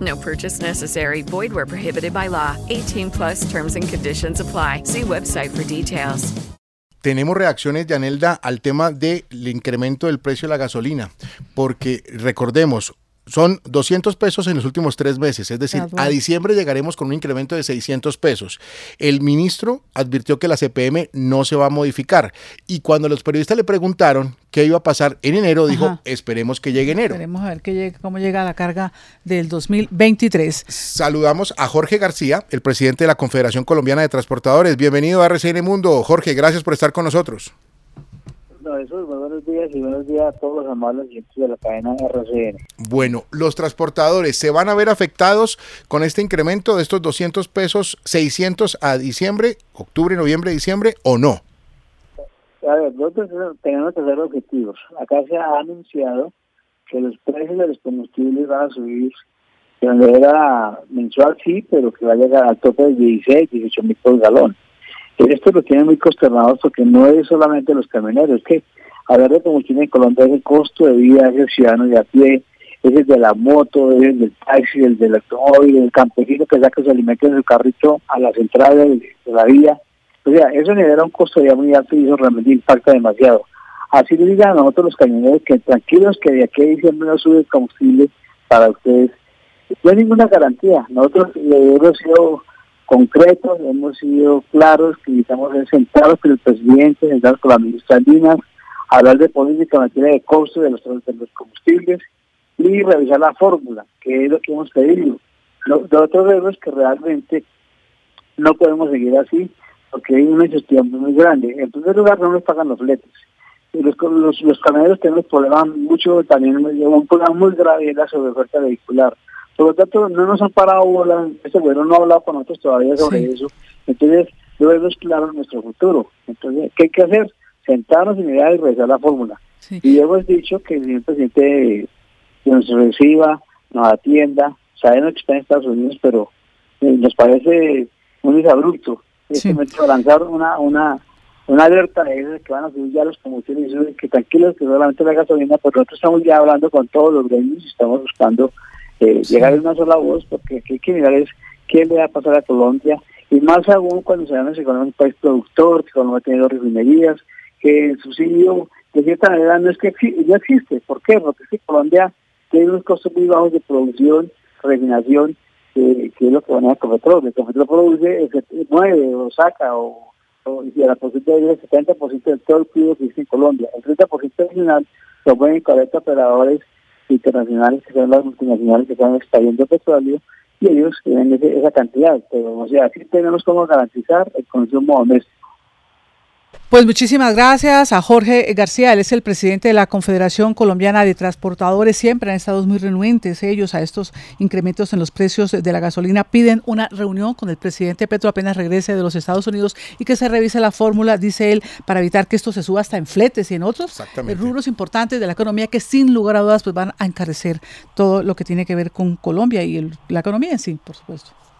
No purchase necessary. Void where prohibited by law. 18 plus terms and conditions apply. See website for details. Tenemos reacciones, Yanelda, al tema del incremento del precio de la gasolina, porque recordemos, son 200 pesos en los últimos tres meses, es decir, a diciembre llegaremos con un incremento de 600 pesos. El ministro advirtió que la CPM no se va a modificar y cuando los periodistas le preguntaron qué iba a pasar en enero, dijo, esperemos que llegue enero. Esperemos a ver que llegue, cómo llega la carga del 2023. Saludamos a Jorge García, el presidente de la Confederación Colombiana de Transportadores. Bienvenido a RCN Mundo. Jorge, gracias por estar con nosotros. Jesús, muy buenos días y buenos días a todos los amables de la cadena RCN. Bueno, los transportadores se van a ver afectados con este incremento de estos 200 pesos, 600 a diciembre, octubre, noviembre, diciembre o no. A ver, nosotros tenemos que hacer objetivos. Acá se ha anunciado que los precios de los combustibles van a subir de manera mensual, sí, pero que va a llegar al tope de 16, 18 mil por galón. Esto lo tiene muy consternados porque no es solamente los camioneros, es que hablar de combustible en Colombia es el costo de vida del ciudadano de a pie, es el de la moto, es el del taxi, el del automóvil, el campesino que saca su alimento en su carrito a la central de, la vía. O sea, eso genera un costo de vida muy alto y eso realmente impacta demasiado. Así le digan a nosotros los camioneros que tranquilos que de aquí a diciembre no sube el combustible para ustedes. No hay ninguna garantía. Nosotros le hemos sido concretos, hemos sido claros que necesitamos sentados con el presidente, sentados con la ministra Linas, hablar de política en materia de costo de los, combustibles y revisar la fórmula, que es lo que hemos pedido. Lo, otro vemos que realmente no podemos seguir así porque hay una gestión muy grande. En primer lugar, no nos pagan los fletes. Los, los, los camioneros tienen problemas mucho, también un problema muy grave en la sobreoferta vehicular. Por lo tanto, no nos han parado bola, este gobierno no ha hablado con nosotros todavía sobre eso. Entonces, debemos claro nuestro futuro. Entonces, ¿qué hay que hacer? Sentarnos y mirar y revisar la fórmula. Y hemos dicho que el señor presidente nos reciba, nos atienda, sabemos que está en Estados Unidos, pero eh, nos parece muy abrupto. Sí. Este lanzar una, una, una alerta de que van a subir ya los combustibles y que tranquilos que solamente la gasolina, pero nosotros estamos ya hablando con todos los gremios y estamos buscando eh, llegar en una sola voz, porque hay que mirar es qué le va a pasar a Colombia, y más aún cuando se llama con un país productor, que Colombia ha tenido refinerías, que el subsidio de cierta manera no es que ya existe. ¿Por qué? Porque es que Colombia tiene unos costos muy bajos de producción, refinación, que es lo que van a con petróleo. El petróleo produce, mueve o saca o, o y a la posibilidad del 70% de todo el crudo que existe en Colombia. El 30% adicional lo pueden 40 operadores internacionales, que son las multinacionales que están extrayendo petróleo, y ellos tienen esa cantidad. Pero, o sea, tenemos como garantizar el consumo doméstico. Pues muchísimas gracias a Jorge García, él es el presidente de la Confederación Colombiana de Transportadores. Siempre han estado muy renuentes ellos a estos incrementos en los precios de la gasolina. Piden una reunión con el presidente Petro apenas regrese de los Estados Unidos y que se revise la fórmula, dice él, para evitar que esto se suba hasta en fletes y en otros rubros importantes de la economía que sin lugar a dudas pues van a encarecer todo lo que tiene que ver con Colombia y la economía en sí, por supuesto.